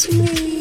It's me.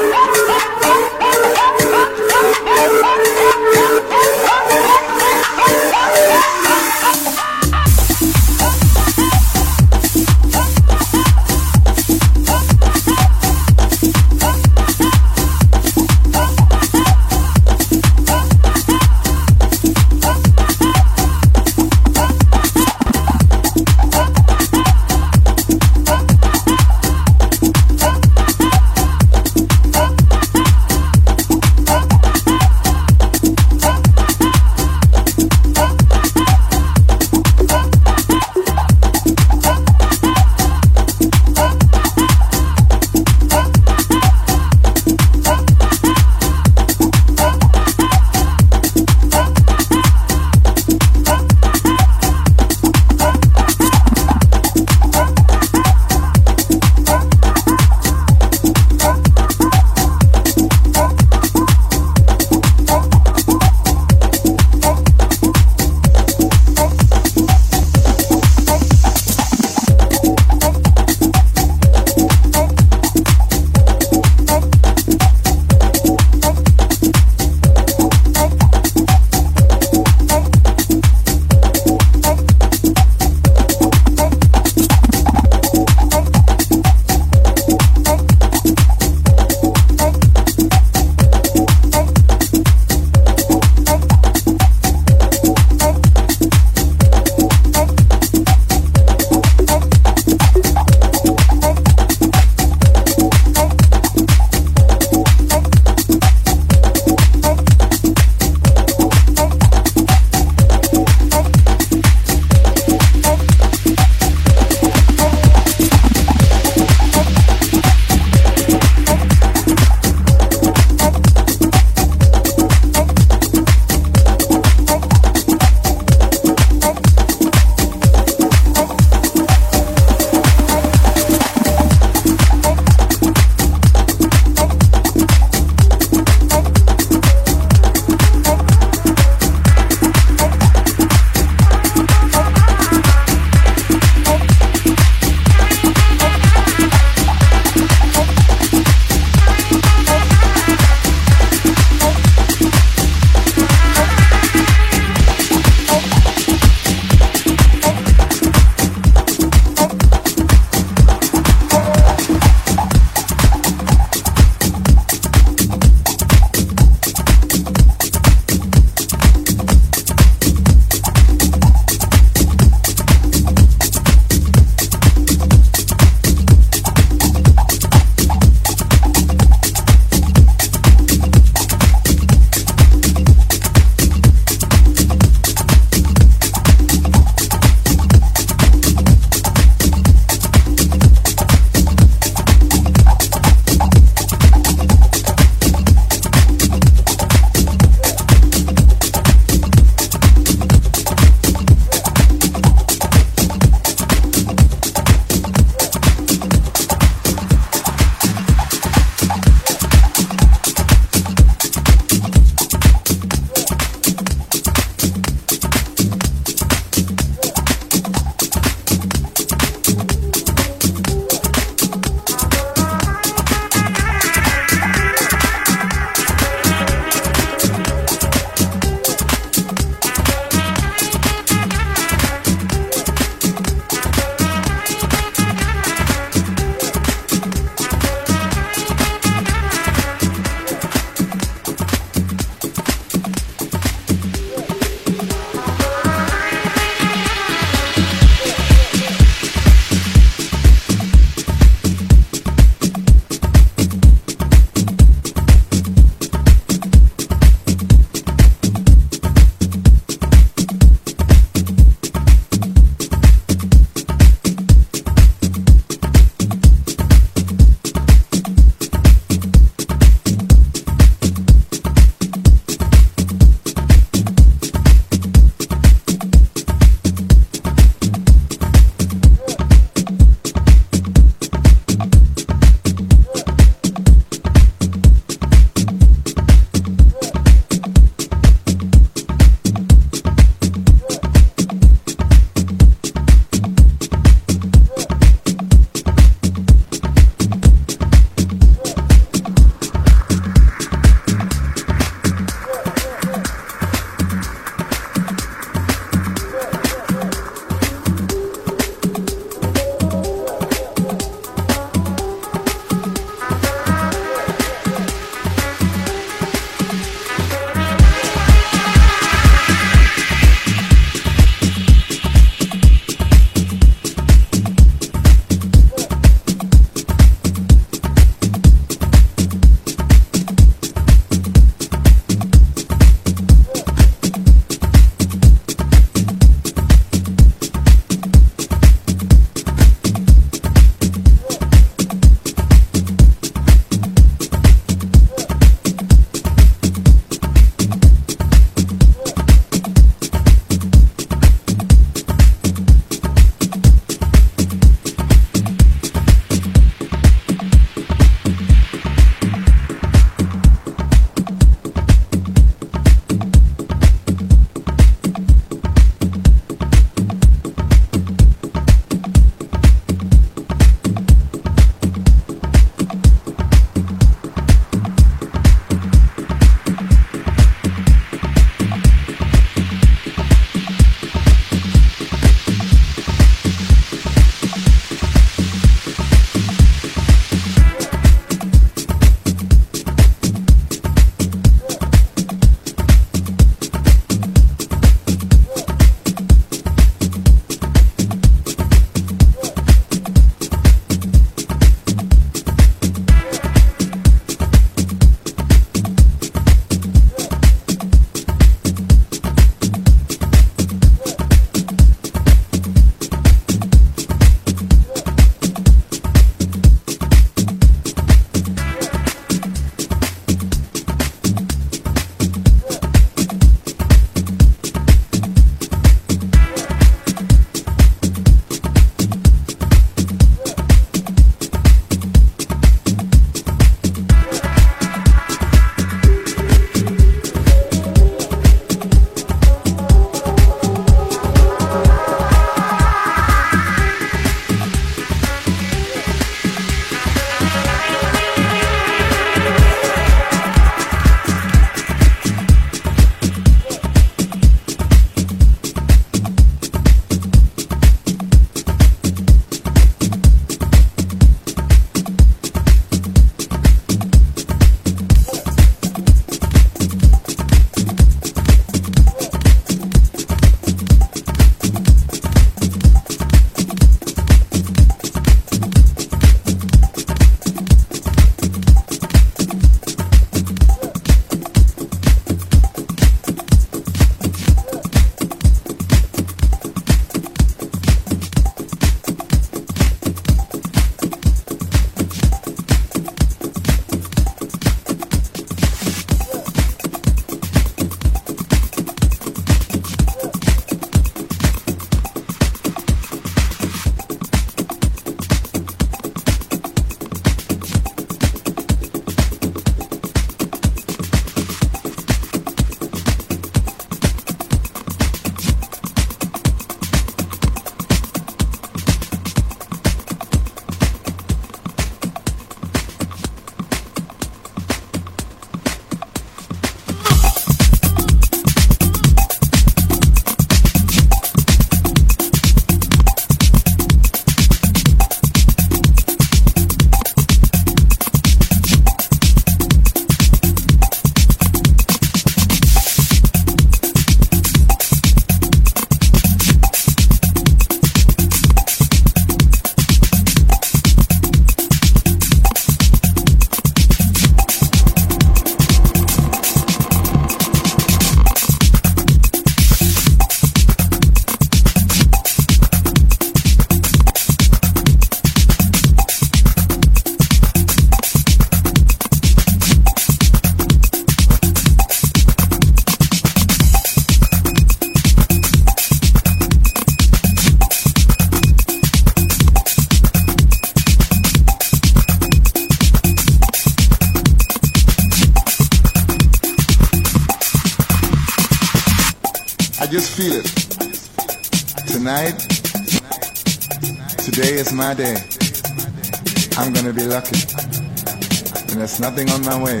There's nothing on my way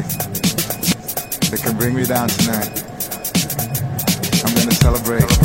that can bring me down tonight. I'm gonna celebrate.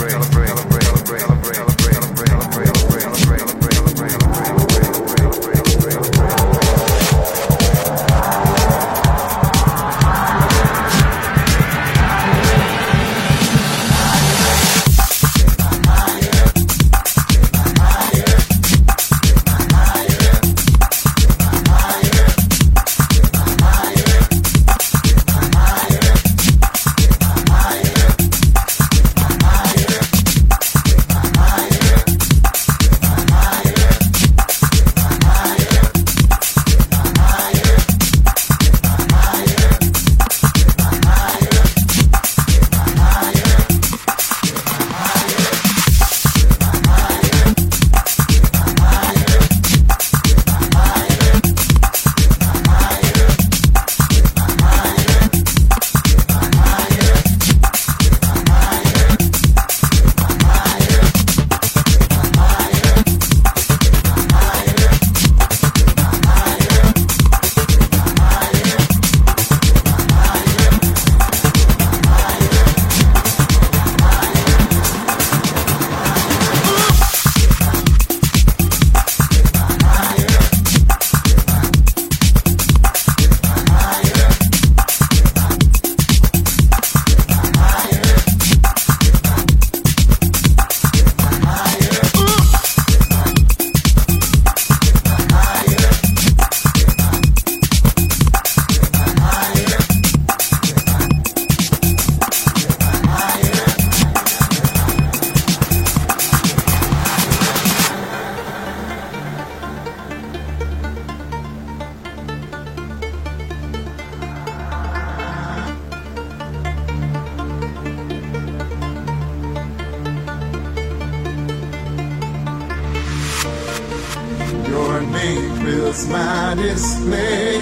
Fills my display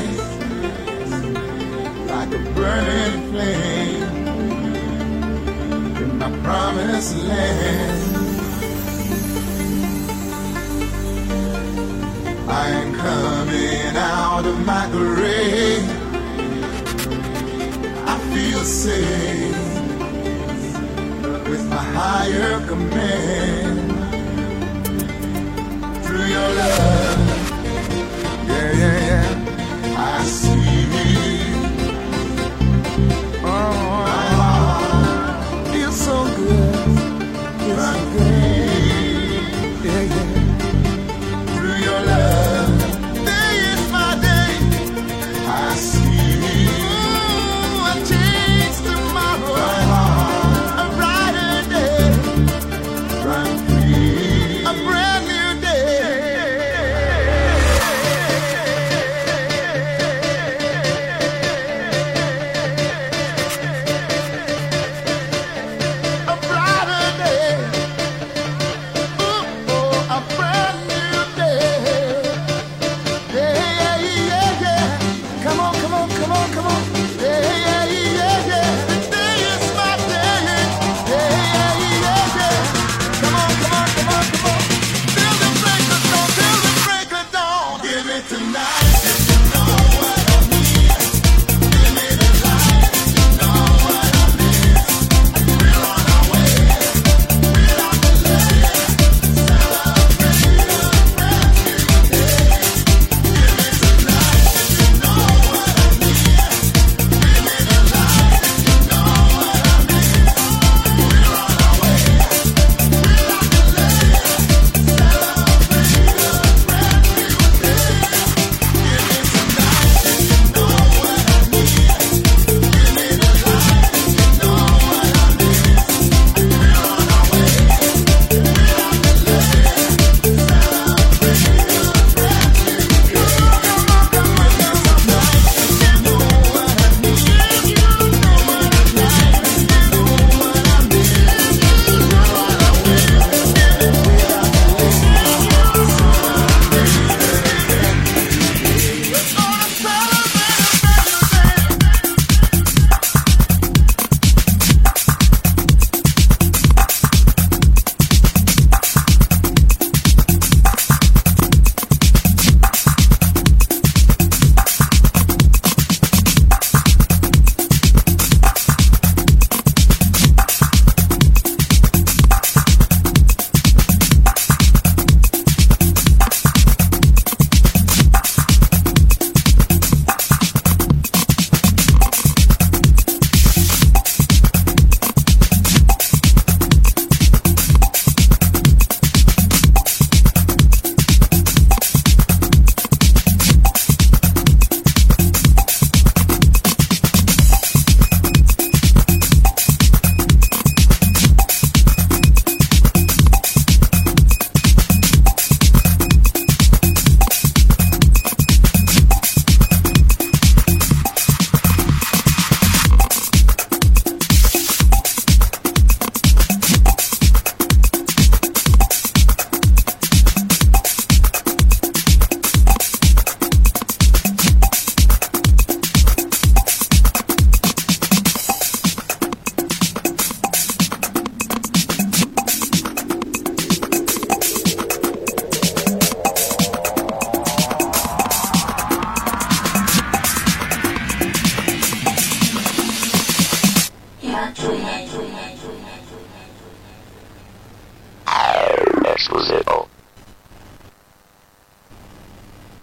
like a burning flame in my promised land. I am coming out of my grave. I feel safe with my higher command through your love.